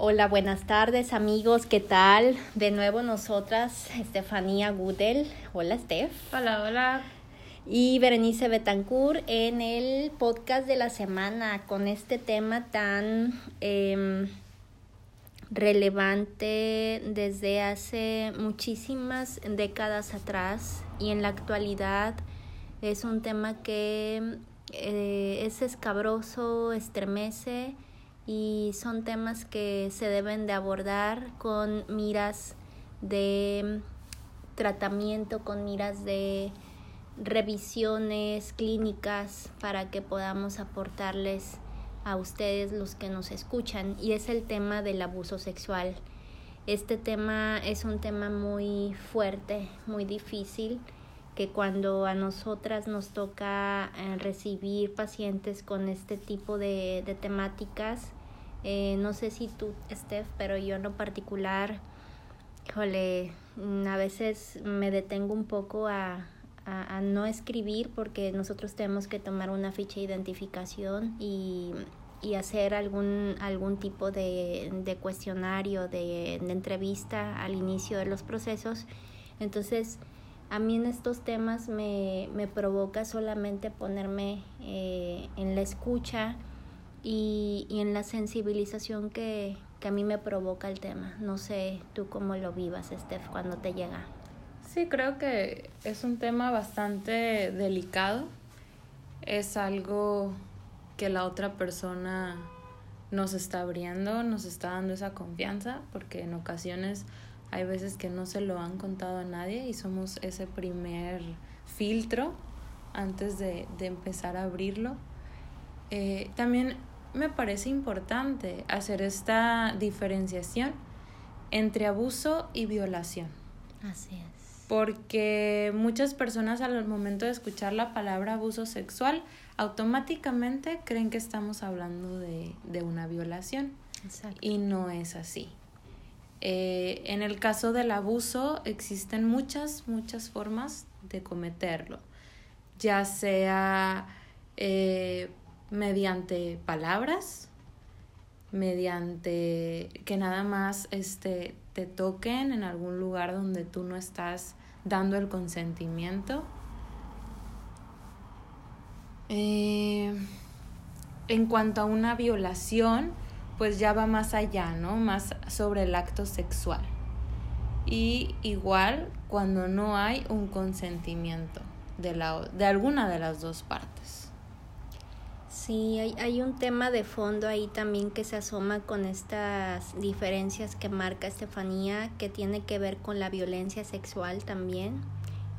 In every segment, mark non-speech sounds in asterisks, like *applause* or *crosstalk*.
Hola, buenas tardes amigos, ¿qué tal? De nuevo nosotras, Estefanía Gudel. Hola, Steph. Hola, hola. Y Berenice Betancourt en el podcast de la semana con este tema tan em, relevante desde hace muchísimas décadas atrás y en la actualidad es un tema que eh, es escabroso, estremece y son temas que se deben de abordar con miras de tratamiento, con miras de revisiones clínicas para que podamos aportarles a ustedes los que nos escuchan y es el tema del abuso sexual. Este tema es un tema muy fuerte, muy difícil, que cuando a nosotras nos toca eh, recibir pacientes con este tipo de, de temáticas, eh, no sé si tú, Steph, pero yo en lo particular, híjole, mm, a veces me detengo un poco a, a, no escribir porque nosotros tenemos que tomar una ficha de identificación y, y hacer algún, algún tipo de, de cuestionario, de, de, entrevista al inicio de los procesos. Entonces, a mí en estos temas me, me provoca solamente ponerme eh, en la escucha y, y en la sensibilización que, que a mí me provoca el tema. No sé tú cómo lo vivas, Steph, cuando te llega. Sí, creo que es un tema bastante delicado. Es algo que la otra persona nos está abriendo, nos está dando esa confianza, porque en ocasiones hay veces que no se lo han contado a nadie y somos ese primer filtro antes de, de empezar a abrirlo. Eh, también me parece importante hacer esta diferenciación entre abuso y violación. Así es. Porque muchas personas al momento de escuchar la palabra abuso sexual automáticamente creen que estamos hablando de, de una violación. Exacto. Y no es así. Eh, en el caso del abuso existen muchas, muchas formas de cometerlo, ya sea eh, mediante palabras, mediante que nada más este, te toquen en algún lugar donde tú no estás dando el consentimiento. Eh, en cuanto a una violación, pues ya va más allá, ¿no? Más sobre el acto sexual. Y igual cuando no hay un consentimiento de, la, de alguna de las dos partes. Sí, hay, hay un tema de fondo ahí también que se asoma con estas diferencias que marca Estefanía, que tiene que ver con la violencia sexual también.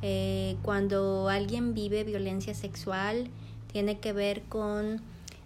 Eh, cuando alguien vive violencia sexual, tiene que ver con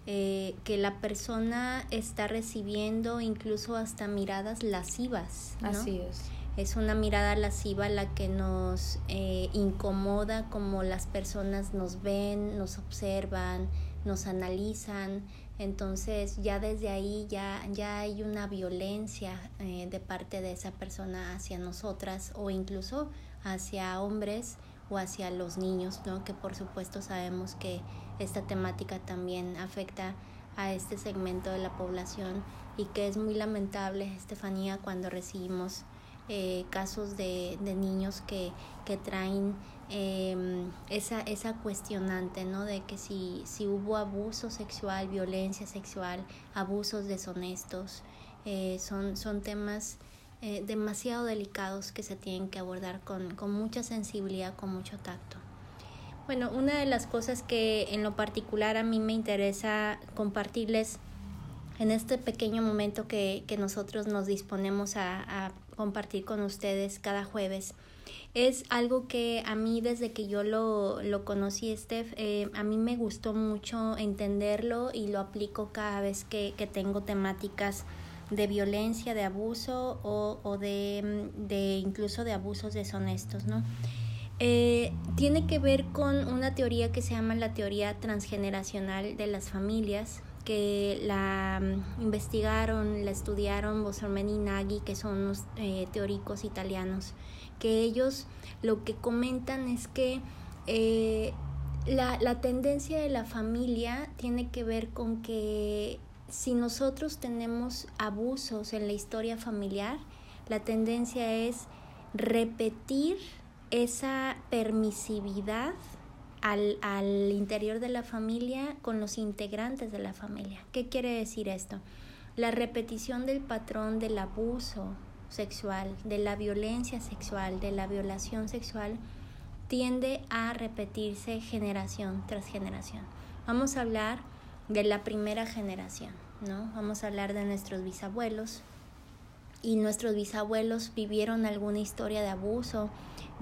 eh, que la persona está recibiendo incluso hasta miradas lascivas. ¿no? Así es. Es una mirada lasciva la que nos eh, incomoda como las personas nos ven, nos observan, nos analizan. Entonces ya desde ahí ya, ya hay una violencia eh, de parte de esa persona hacia nosotras o incluso hacia hombres o hacia los niños, ¿no? Que por supuesto sabemos que esta temática también afecta a este segmento de la población y que es muy lamentable, Estefanía, cuando recibimos eh, casos de, de niños que, que traen eh, esa, esa cuestionante, ¿no? De que si, si hubo abuso sexual, violencia sexual, abusos deshonestos, eh, son, son temas eh, demasiado delicados que se tienen que abordar con, con mucha sensibilidad, con mucho tacto. Bueno, una de las cosas que en lo particular a mí me interesa compartirles en este pequeño momento que, que nosotros nos disponemos a compartir con ustedes cada jueves es algo que a mí desde que yo lo, lo conocí, Steph, eh, a mí me gustó mucho entenderlo y lo aplico cada vez que, que tengo temáticas de violencia, de abuso o, o de, de incluso de abusos deshonestos, ¿no? Eh, tiene que ver con una teoría que se llama la teoría transgeneracional de las familias, que la um, investigaron, la estudiaron Bosormen y Nagy, que son unos eh, teóricos italianos, que ellos lo que comentan es que eh, la, la tendencia de la familia tiene que ver con que si nosotros tenemos abusos en la historia familiar, la tendencia es repetir esa permisividad al, al, interior de la familia con los integrantes de la familia. ¿Qué quiere decir esto? La repetición del patrón del abuso sexual, de la violencia sexual, de la violación sexual, tiende a repetirse generación tras generación. Vamos a hablar de la primera generación, ¿no? Vamos a hablar de nuestros bisabuelos. Y nuestros bisabuelos vivieron alguna historia de abuso,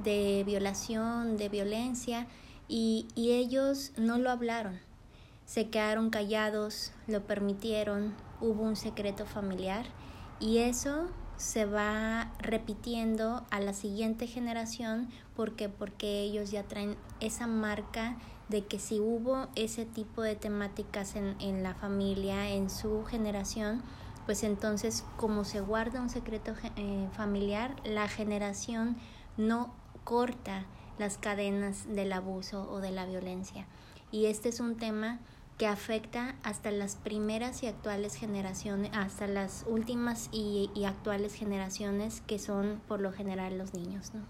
de violación, de violencia, y, y ellos no lo hablaron. Se quedaron callados, lo permitieron, hubo un secreto familiar y eso se va repitiendo a la siguiente generación porque porque ellos ya traen esa marca de que si hubo ese tipo de temáticas en, en la familia, en su generación, pues entonces como se guarda un secreto eh, familiar, la generación no corta las cadenas del abuso o de la violencia. Y este es un tema que afecta hasta las primeras y actuales generaciones, hasta las últimas y, y, actuales generaciones que son por lo general los niños, ¿no?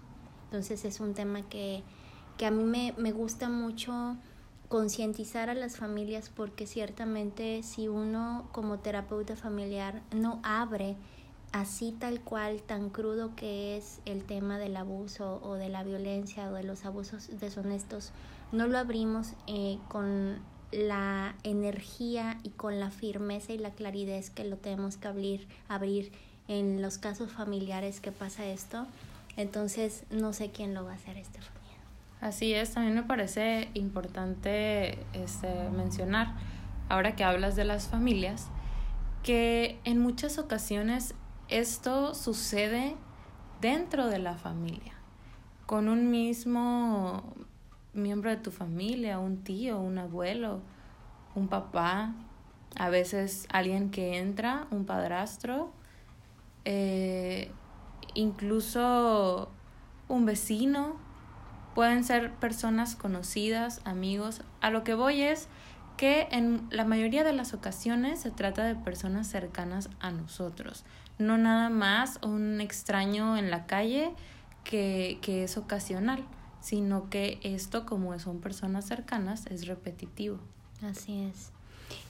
Entonces es un tema que, que a mí me, me gusta mucho concientizar a las familias porque ciertamente si uno como terapeuta familiar no abre así tal cual, tan crudo que es el tema del abuso o de la violencia o de los abusos deshonestos, no lo abrimos eh, con la energía y con la firmeza y la claridad que lo tenemos que abrir, abrir en los casos familiares que pasa esto, entonces no sé quién lo va a hacer, Estefanía. Así es, también me parece importante este, mencionar, ahora que hablas de las familias, que en muchas ocasiones esto sucede dentro de la familia, con un mismo miembro de tu familia, un tío, un abuelo, un papá, a veces alguien que entra, un padrastro, eh, incluso un vecino, pueden ser personas conocidas, amigos. A lo que voy es que en la mayoría de las ocasiones se trata de personas cercanas a nosotros, no nada más un extraño en la calle que, que es ocasional sino que esto, como son personas cercanas, es repetitivo. Así es.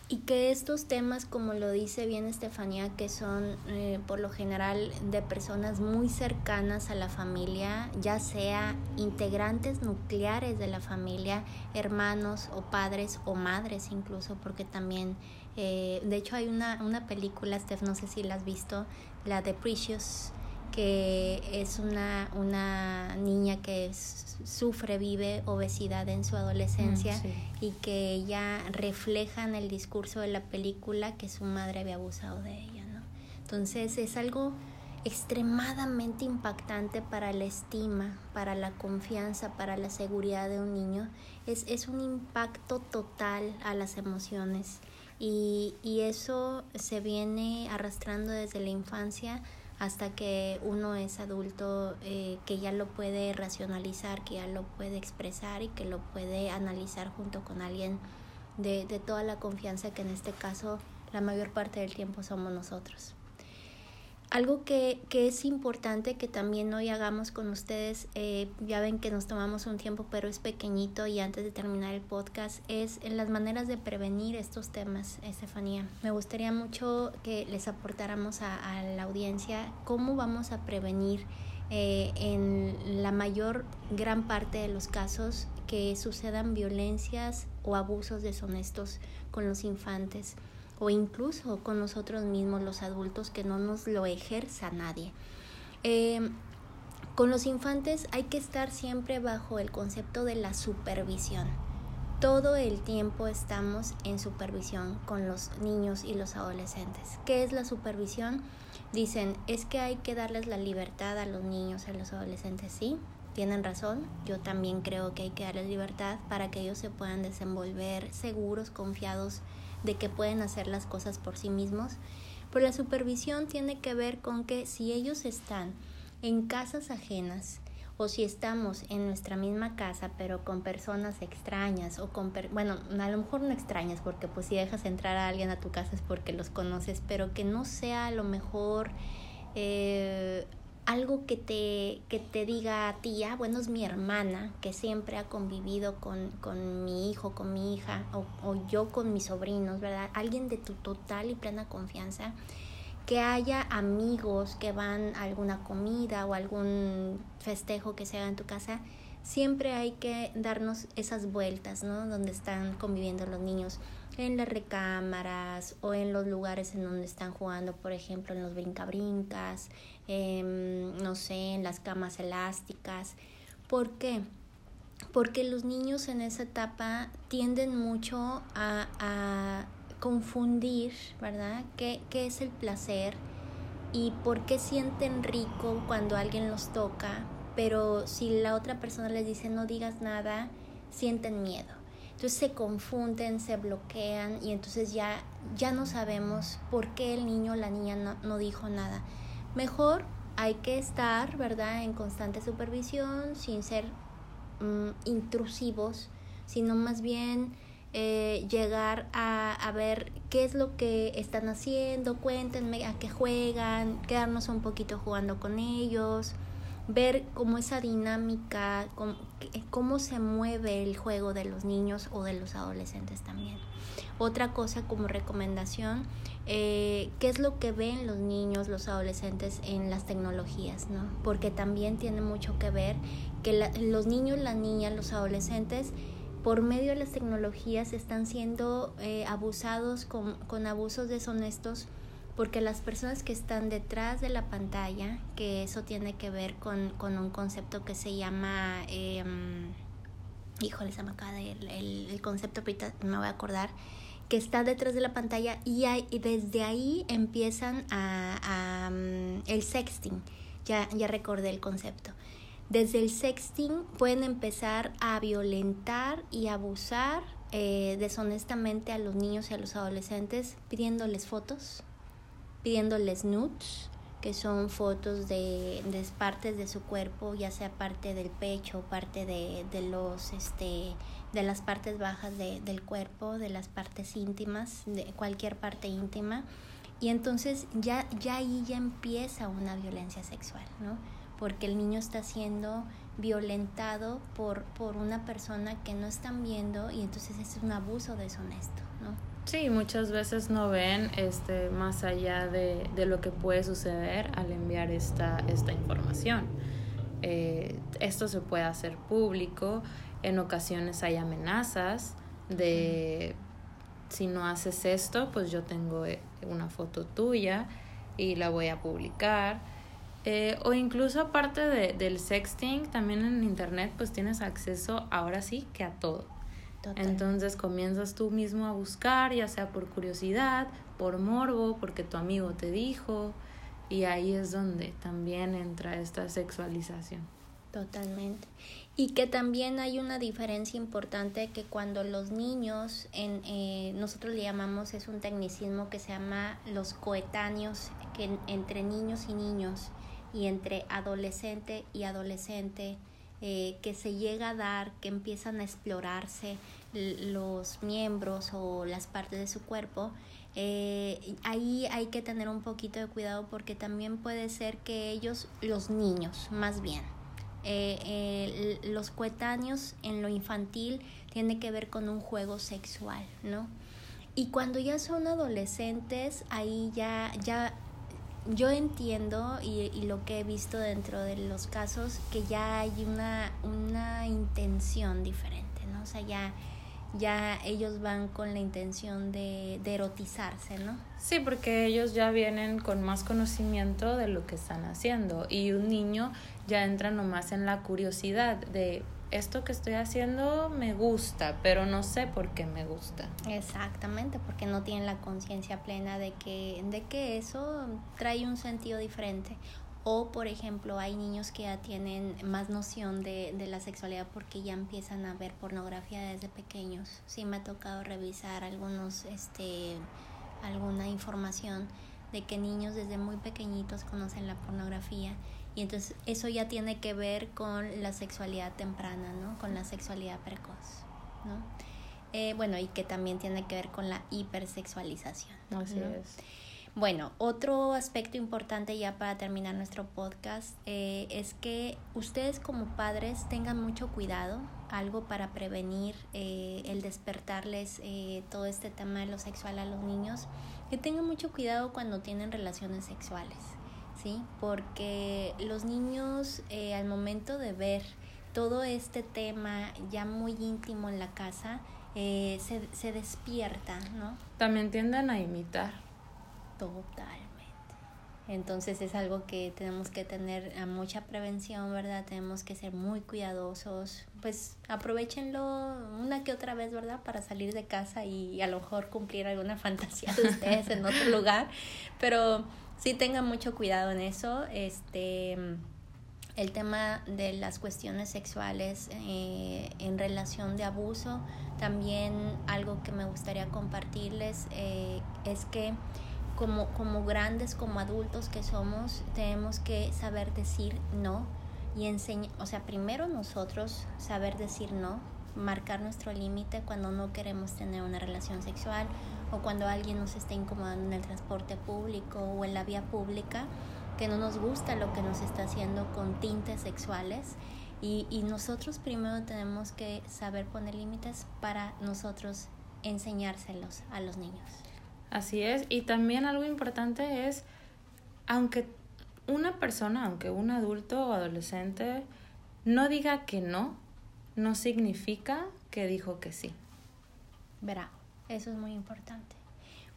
Y que estos temas, como lo dice bien Estefanía, que son eh, por lo general de personas muy cercanas a la familia, ya sea integrantes nucleares de la familia, hermanos o padres o madres incluso, porque también, eh, de hecho hay una, una película, Steph, no sé si la has visto, la de Precious, que es una, una niña que sufre, vive obesidad en su adolescencia mm, y que ella refleja en el discurso de la película que su madre había abusado de ella, ¿no? Entonces es algo extremadamente impactante para la estima, para la confianza, para la seguridad de un niño. Es, es un impacto total a las emociones y, y eso se viene arrastrando desde la infancia hasta que uno es adulto, eh, que ya lo puede racionalizar, que ya lo puede expresar y que lo puede analizar junto con alguien de, de toda la confianza que en este caso la mayor parte del tiempo somos nosotros. Algo que, que, es importante que también hoy hagamos con ustedes, eh, ya ven que nos tomamos un tiempo, pero es pequeñito y antes de terminar el podcast, es en las maneras de prevenir estos temas, Estefanía. Me gustaría mucho que les aportáramos a, la audiencia cómo vamos a prevenir eh, en la mayor gran parte de los casos que sucedan violencias o abusos deshonestos con los infantes o incluso con nosotros mismos los adultos que no nos lo ejerza nadie. Eh, con los infantes hay que estar siempre bajo el concepto de la supervisión. Todo el tiempo estamos en supervisión con los niños y los adolescentes. ¿Qué es la supervisión? Dicen, es que hay que darles la libertad a los niños y a los adolescentes. Sí, tienen razón. Yo también creo que hay que darles libertad para que ellos se puedan desenvolver seguros, confiados de que pueden hacer las cosas por sí mismos, pero la supervisión tiene que ver con que si ellos están en casas ajenas o si estamos en nuestra misma casa pero con personas extrañas o con, bueno, a lo mejor no extrañas porque pues si dejas entrar a alguien a tu casa es porque los conoces, pero que no sea a lo mejor eh, algo que te, que te diga a ti, ah, bueno, es mi hermana que siempre ha convivido con, con mi hijo, con mi hija o, o yo con mis sobrinos, ¿verdad? Alguien de tu total y plena confianza que haya amigos que van a alguna comida o algún festejo que se haga en tu casa, siempre hay que darnos esas vueltas, ¿no? Donde están conviviendo los niños, en las recámaras o en los lugares en donde están jugando, por ejemplo, en los brincabrincas, eh, no sé, en las camas elásticas. ¿Por qué? Porque los niños en esa etapa tienden mucho a, a confundir, ¿verdad? ¿Qué, ¿Qué es el placer? y por qué sienten rico cuando alguien los toca, pero si la otra persona les dice no digas nada, sienten miedo. Entonces se confunden, se bloquean y entonces ya, ya no sabemos por qué el niño o la niña no, no dijo nada. Mejor hay que estar, ¿verdad?, en constante supervisión, sin ser mm, intrusivos, sino más bien eh, llegar a, a, ver qué es lo que están haciendo, cuéntenme a qué juegan, quedarnos un poquito jugando con ellos, ver cómo esa dinámica, cómo, cómo se mueve el juego de los niños o de los adolescentes también. Otra cosa como recomendación, eh, qué es lo que ven los niños, los adolescentes en las tecnologías, ¿no? Porque también tiene mucho que ver que la, los niños, las niñas, los adolescentes por medio de las tecnologías están siendo eh, abusados con, con, abusos deshonestos porque las personas que están detrás de la pantalla, que eso tiene que ver con, con un concepto que se llama, eh, híjole, se me acaba el, el, el, concepto, ahorita me voy a acordar, que está detrás de la pantalla y, hay, y desde ahí empiezan a, a um, el sexting, ya, ya recordé el concepto. Desde el sexting pueden empezar a violentar y abusar eh, deshonestamente a los niños y a los adolescentes pidiéndoles fotos, pidiéndoles nudes, que son fotos de, de partes de su cuerpo, ya sea parte del pecho, parte de, de los este de las partes bajas de, del cuerpo, de las partes íntimas, de cualquier parte íntima. Y entonces ya, ya ahí ya empieza una violencia sexual, ¿no? porque el niño está siendo violentado por, por una persona que no están viendo y entonces es un abuso deshonesto, ¿no? Sí, muchas veces no ven este, más allá de, de lo que puede suceder al enviar esta, esta información. Eh, esto se puede hacer público, en ocasiones hay amenazas de si no haces esto, pues yo tengo eh, una foto tuya y la voy a publicar eh, o incluso aparte de, del sexting, también en internet pues tienes acceso ahora sí que a todo. Total. Entonces comienzas tú mismo a buscar, ya sea por curiosidad, por morbo, porque tu amigo te dijo, y ahí es donde también entra esta sexualización. Totalmente. Y que también hay una diferencia importante que cuando los niños, en, eh, nosotros le llamamos, es un tecnicismo que se llama los coetáneos, que entre niños y niños, y entre adolescente y adolescente eh, que se llega a dar, que empiezan a explorarse los miembros o las partes de su cuerpo, eh, ahí hay que tener un poquito de cuidado porque también puede ser que ellos, los niños más bien, eh, los coetáneos en lo infantil tiene que ver con un juego sexual, ¿no? Y cuando ya son adolescentes, ahí ya, ya yo entiendo y, y, lo que he visto dentro de los casos que ya hay una, una intención diferente, ¿no? O sea, ya, ya ellos van con la intención de, de erotizarse, ¿no? Sí, porque ellos ya vienen con más conocimiento de lo que están haciendo y un niño ya entra nomás en la curiosidad de esto que estoy haciendo me gusta, pero no sé por qué me gusta. Exactamente, porque no tienen la conciencia plena de que, de que eso trae un sentido diferente. O, por ejemplo, hay niños que ya tienen más noción de, de la sexualidad porque ya empiezan a ver pornografía desde pequeños. Sí me ha tocado revisar algunos, este, alguna información de que niños desde muy pequeñitos conocen la pornografía Y entonces eso ya tiene que ver con la sexualidad temprana, ¿no? Con la sexualidad precoz, ¿no? Eh, bueno, y que también tiene que ver con la hipersexualización. Así es. Bueno, otro aspecto importante ya para terminar nuestro podcast eh, es que ustedes como padres tengan mucho cuidado, algo para prevenir eh, el despertarles eh, todo este tema de lo sexual a los niños, que tengan mucho cuidado cuando tienen relaciones sexuales, ¿sí? Porque los niños al momento de ver todo este tema ya muy íntimo en la casa, se, se despierta, ¿no? También tienden a imitar Totalmente. Entonces es algo que tenemos que tener a mucha prevención, ¿verdad? Tenemos que ser muy cuidadosos. Pues aprovechenlo una que otra vez, ¿verdad? Para salir de casa y a lo mejor cumplir alguna *laughs* fantasía de ustedes en otro lugar. Pero sí tengan mucho cuidado en eso. Este el tema de las cuestiones sexuales eh, en relación de abuso, también algo que me gustaría compartirles eh, es que como, como grandes, como adultos que somos, tenemos que saber decir no y enseñar, o sea, primero nosotros saber decir no, marcar nuestro límite cuando no queremos tener una relación sexual o cuando alguien nos está incomodando en el transporte público o en la vía pública, que no nos gusta lo que nos está haciendo con tintes sexuales. Y, y nosotros primero tenemos que saber poner límites para nosotros enseñárselos a los niños. Así es, y también algo importante es, aunque una persona, aunque un adulto o adolescente no diga que no, no significa que dijo que sí. Verá, eso es muy importante,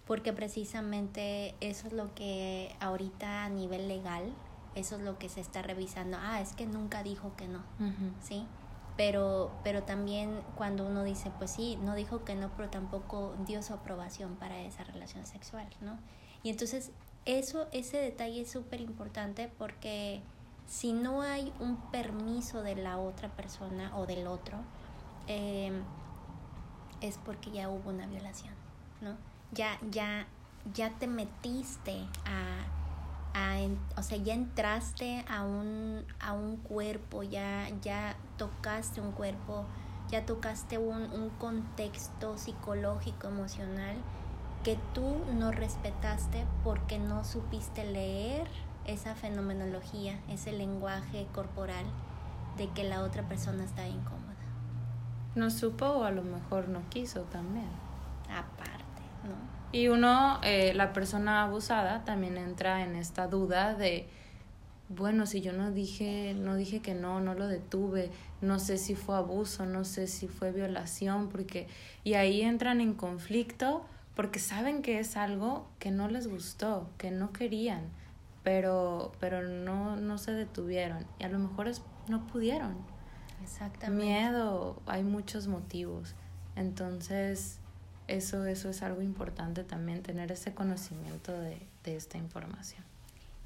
porque precisamente eso es lo que ahorita a nivel legal, eso es lo que se está revisando. Ah, es que nunca dijo que no, ¿sí? pero, pero también cuando uno dice, pues sí, no dijo que no, pero tampoco dio su aprobación para esa relación sexual, ¿no? Y entonces eso, ese detalle es súper importante porque si no hay un permiso de la otra persona o del otro, eh, es porque ya hubo una violación, ¿no? Ya, ya, ya te metiste a o sea, ya entraste a un, a un cuerpo, ya, ya tocaste un cuerpo, ya tocaste un, un contexto psicológico, emocional, que tú no respetaste porque no supiste leer esa fenomenología, ese lenguaje corporal de que la otra persona está incómoda. No supo o a lo mejor no quiso también. Aparte, ¿no? Y uno, eh, la persona abusada, también entra en esta duda de, bueno, si yo no dije, no dije que no, no lo detuve, no sé si fue abuso, no sé si fue violación, porque, y ahí entran en conflicto porque saben que es algo que no les gustó, que no querían, pero, pero no, no se detuvieron, y a lo mejor es, no pudieron. Exactamente. Miedo, hay muchos motivos. Entonces, eso, eso es algo importante también, tener ese conocimiento de, de esta información.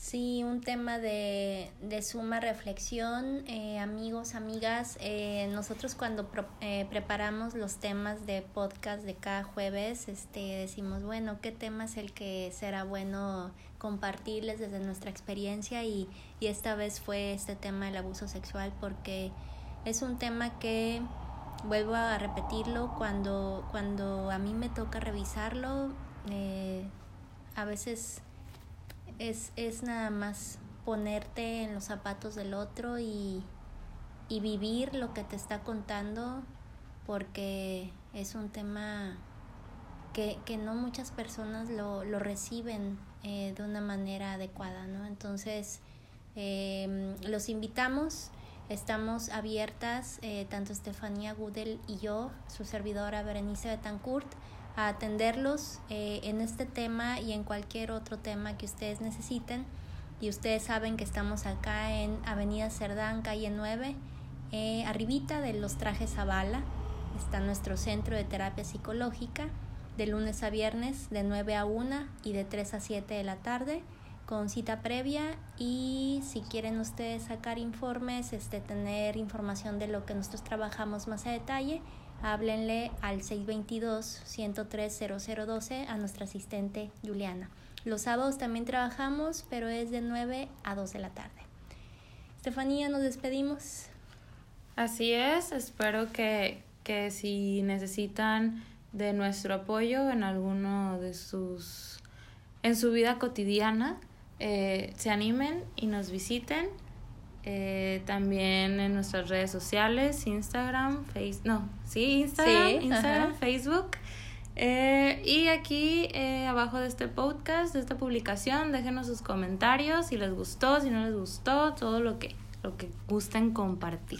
Sí, un tema de, de suma reflexión, eh, amigos, amigas. Eh, nosotros cuando eh, preparamos los temas de podcast de cada jueves, este, decimos, bueno, ¿qué tema es el que será bueno compartirles desde nuestra experiencia? Y, y esta vez fue este tema del abuso sexual porque es un tema que vuelvo a repetirlo, cuando, cuando a mí me toca revisarlo, eh, a veces es, es nada más ponerte en los zapatos del otro y, y vivir lo que te está contando porque es un tema que, que no muchas personas lo, lo reciben eh, de una manera adecuada, ¿no? Entonces, eh, los invitamos Estamos abiertas, eh, tanto Estefanía Gudel y yo, su servidora Berenice Betancourt, a atenderlos eh, en este tema y en cualquier otro tema que ustedes necesiten. Y ustedes saben que estamos acá en Avenida Cerdán, calle 9, eh, arribita de los trajes Zavala. Está nuestro centro de terapia psicológica de lunes a viernes de 9 a 1 y de 3 a 7 de la tarde con cita previa y si quieren ustedes sacar informes, este, tener información de lo que nosotros trabajamos más a detalle, háblenle al 622-103-0012 a nuestra asistente Juliana. Los sábados también trabajamos, pero es de 9 a 2 de la tarde. Estefanía, nos despedimos. Así es, espero que, que si necesitan de nuestro apoyo en alguno de sus, en su vida cotidiana, eh, se animen y nos visiten. Eh, también en nuestras redes sociales, Instagram, Facebook, no, sí, Instagram, Instagram, Facebook. Eh, y aquí abajo de este podcast, de esta publicación, déjenos sus comentarios si les gustó, si no les gustó, todo lo que, lo que gusten compartir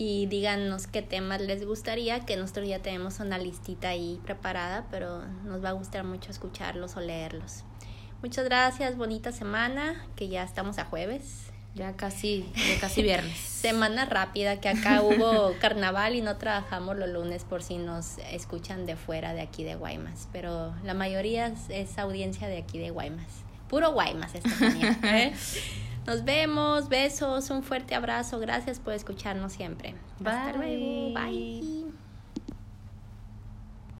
y díganos qué temas les gustaría, que nosotros ya tenemos una listita ahí preparada, pero nos va a gustar mucho escucharlos o leerlos. Muchas gracias, bonita semana, que ya estamos a jueves. Ya casi, ya casi viernes. *laughs* semana rápida, que acá *laughs* hubo carnaval y no trabajamos los lunes por si nos escuchan de fuera de aquí de Guaymas, pero la mayoría es, audiencia de aquí de Guaymas. Puro Guaymas esta *laughs* ¿eh? Nos vemos, besos, un fuerte abrazo, gracias por escucharnos siempre. Hasta luego, bye.